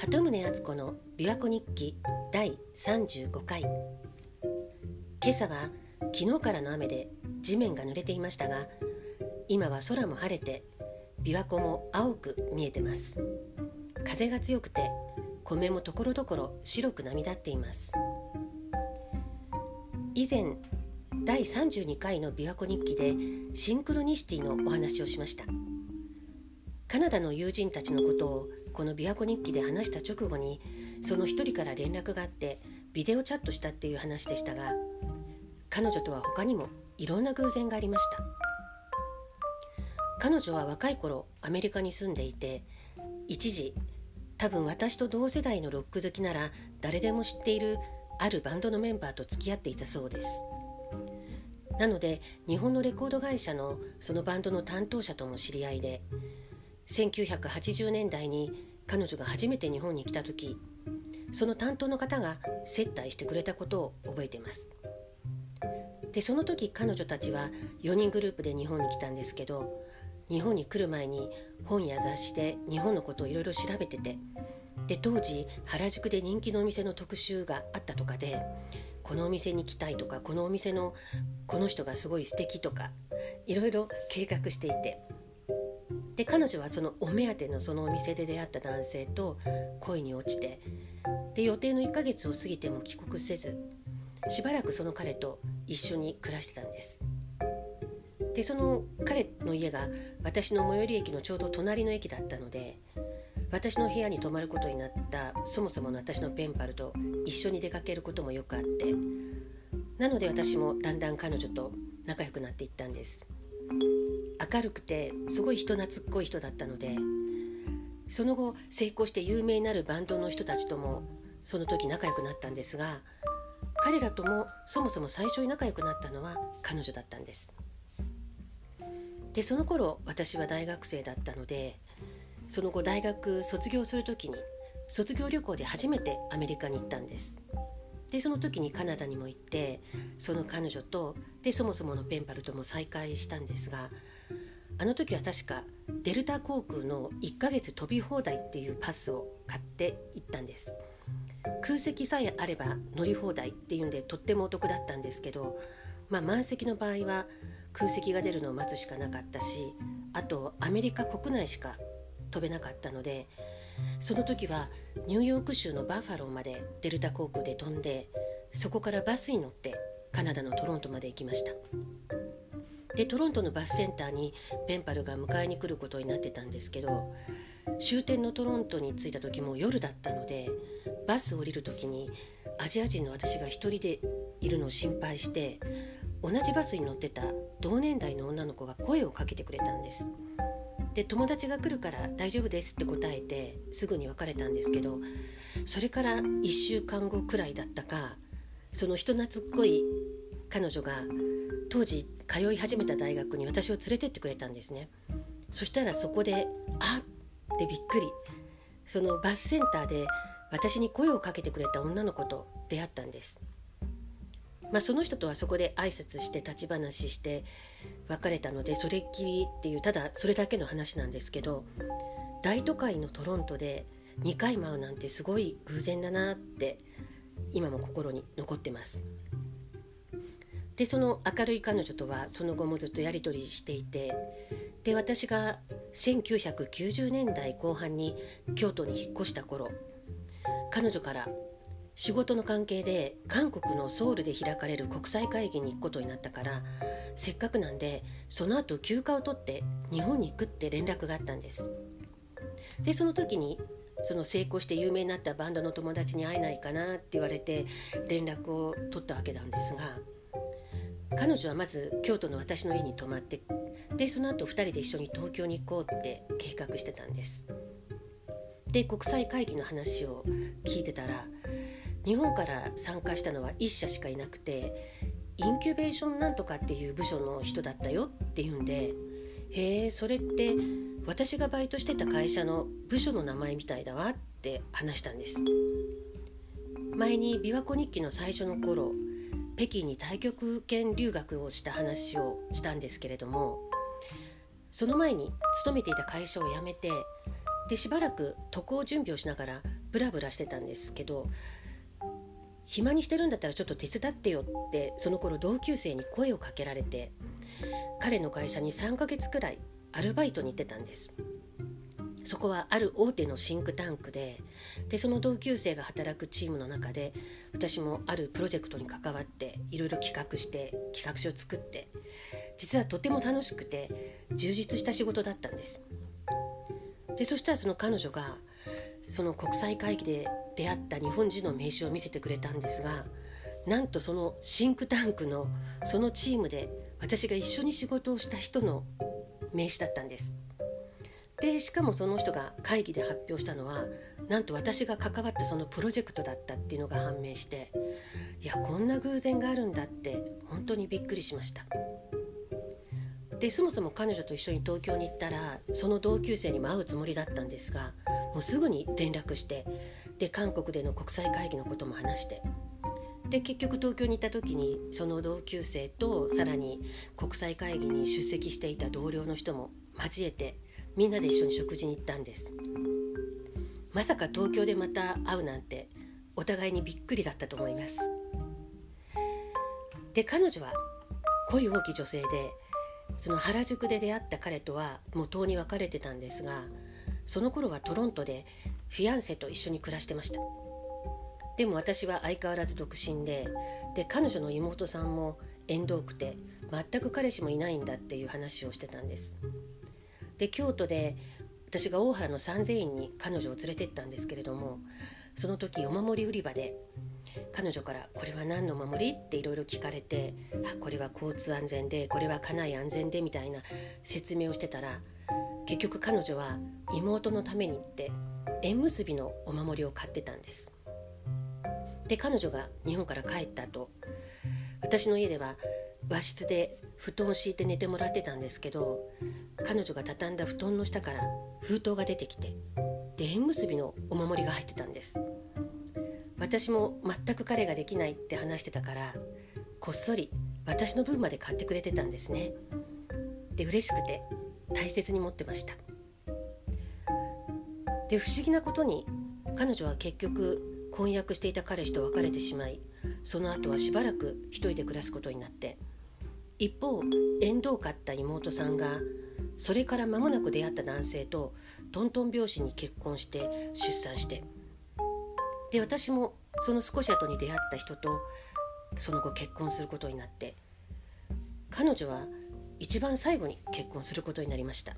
鳩宗敦子の琵琶湖日記第35回。今朝は昨日からの雨で地面が濡れていましたが今は空も晴れて琵琶湖も青く見えてます。風が強くて米もところどころ白く波立っています。以前第32回の琵琶湖日記でシンクロニシティのお話をしました。カナダの友人たちのことをこの琵琶湖日記で話した直後にその一人から連絡があってビデオチャットしたっていう話でしたが彼女とは他にもいろんな偶然がありました。彼女は若い頃アメリカに住んでいて一時多分私と同世代のロック好きなら誰でも知っているあるバンドのメンバーと付き合っていたそうです。なので日本のレコード会社のそのバンドの担当者とも知り合いで1980年代に彼女が初めて日本に来た時その担当の方が接待してくれたことを覚えています。でその時彼女たちは4人グループで日本に来たんですけど日本に来る前に本や雑誌で日本のことをいろいろ調べててで当時原宿で人気のお店の特集があったとかでこのお店に来たいとかこのお店のこの人がすごい素敵とかいろいろ計画していてで彼女はそのお目当てのそのお店で出会った男性と恋に落ちてで予定の1ヶ月を過ぎても帰国せずしばらくその彼と一緒に暮らしてたんです。でその彼の家が私の最寄り駅のちょうど隣の駅だったので私の部屋に泊まることになったそもそもの私のペンパルと一緒に出かけることもよくあってなので私もだんだん彼女と仲良くなっていったんです。明るくてすごい人懐っこい人だったのでその後成功して有名になるバンドの人たちともその時仲良くなったんですが彼らともそもそも最初に仲良くなったのは彼女だったんです。でその頃私は大学生だったのでその後大学卒業する時に卒業旅行で初めてアメリカに行ったんです。でその時にカナダにも行ってその彼女とでそもそものペンパルとも再会したんですがあの時は確かデルタ航空の1ヶ月飛び放題っていうパスを買って行ったんです。空席さえあれば乗り放題っていうんでとってもお得だったんですけど、まあ、満席の場合は空席が出るのを待つしかなかったしあとアメリカ国内しか飛べなかったのでその時はニューヨーク州のバッファローまでデルタ航空で飛んでそこからバスに乗ってカナダのトロントまで行きました。でトロントのバスセンターにペンパルが迎えに来ることになってたんですけど終点のトロントに着いた時も夜だったのでバス降りる時にアジア人の私が一人でいるのを心配して同じバスに乗ってた同年代の女の子が声をかけてくれたんです。で友達が来るから大丈夫ですって答えてすぐに別れたんですけどそれから1週間後くらいだったかその人懐っこい彼女が当時通い始めた大学に私を連れてってくれたんですね。そしたらそこであってびっくり。そのバスセンターで私に声をかけてくれた女の子と出会ったんです。まあ、その人とはそこで挨拶して立ち話して別れたのでそれっきりっていうただそれだけの話なんですけど大都会のトロントで2回舞うなんてすごい偶然だなって今も心に残ってます。でその明るい彼女とはその後もずっとやり取りしていてで私が1990年代後半に京都に引っ越した頃彼女から仕事の関係で韓国のソウルで開かれる国際会議に行くことになったからせっかくなんでその後休暇を取って日本に行くって連絡があったんです。でその時にその成功して有名になったバンドの友達に会えないかなって言われて連絡を取ったわけなんですが彼女はまず京都の私の家に泊まってでその後2人で一緒に東京に行こうって計画してたんです。で国際会議の話を聞いてたら日本から参加したのは1社しかいなくてインキュベーションなんとかっていう部署の人だったよっていうんでへえそれって私がバイトしてた会社の部署の名前みたいだわって話したんです。前に琵琶湖日記の最初の頃北京に太極拳留学をした話をしたんですけれどもその前に勤めていた会社を辞めてでしばらく渡航準備をしながらブラブラしてたんですけど暇にしてるんだったらちょっと手伝ってよってその頃同級生に声をかけられて彼の会社に3ヶ月くらいアルバイトに行ってたんです。そこはある大手のシンクタンクででその同級生が働くチームの中で私もあるプロジェクトに関わっていろいろ企画して企画書を作って実はとても楽しくて充実した仕事だったんです。でそしたらその彼女がその国際会議で出会った日本人の名刺を見せてくれたんですがなんとそのシンクタンクのそのチームで私が一緒に仕事をした人の名刺だったんです。でしかもその人が会議で発表したのはなんと私が関わったそのプロジェクトだったっていうのが判明していやこんな偶然があるんだって本当にびっくりしました。でそもそも彼女と一緒に東京に行ったらその同級生にも会うつもりだったんですがもうすぐに連絡してで韓国での国際会議のことも話して。で結局東京に行った時にその同級生とさらに国際会議に出席していた同僚の人も交えてみんなで一緒に食事に行ったんです。まさか東京でまた会うなんてお互いにびっくりだったと思います。で彼女は恋多き女性でその原宿で出会った彼とはもうとうに別れてたんですがその頃はトロントでフィアンセと一緒に暮らしてました。でも私は相変わらず独身でで彼女の妹さんも縁遠くて全く彼氏もいないんだっていう話をしてたんです。で京都で私が大原の三千院に彼女を連れてったんですけれどもその時お守り売り場で彼女から「これは何の守り?」っていろいろ聞かれて「あこれは交通安全でこれは家内安全で」みたいな説明をしてたら結局彼女は妹のためにって縁結びのお守りを買ってたんですで彼女が日本から帰った後私の家では和室で布団を敷いて寝てもらってたんですけど彼女が畳んだ布団の下から封筒が出てきてで縁結びのお守りが入ってたんです。私も全く彼ができないって話してたからこっそり私の分まで買ってくれてたんですね。で嬉しくて大切に持ってました。で不思議なことに彼女は結局婚約していた彼氏と別れてしまいその後はしばらく一人で暮らすことになって一方縁遠かった妹さんがそれから間もなく出会った男性とトントン拍子に結婚して出産して。で私もその少し後に出会った人とその後結婚することになって。彼女は一番最後に結婚することになりました、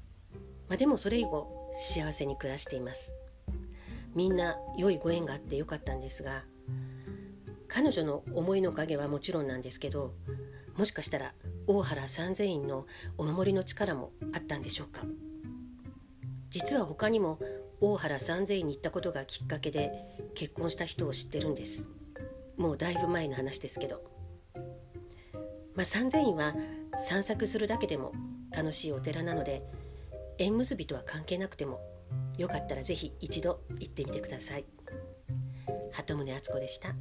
まあ、でもそれ以後幸せに暮らしています。みんな良いご縁があってよかったんですが彼女の思いの影はもちろんなんですけどもしかしたら大原三千院のお守りの力もあったんでしょうか？実は他にも大原三千院に行ったことがきっかけで結婚した人を知ってるんです。もうだいぶ前の話ですけど。まあ三千院は散策するだけでも楽しいお寺なので縁結びとは関係なくてもよかったらぜひ一度行ってみてください。鳩宗敦子でした。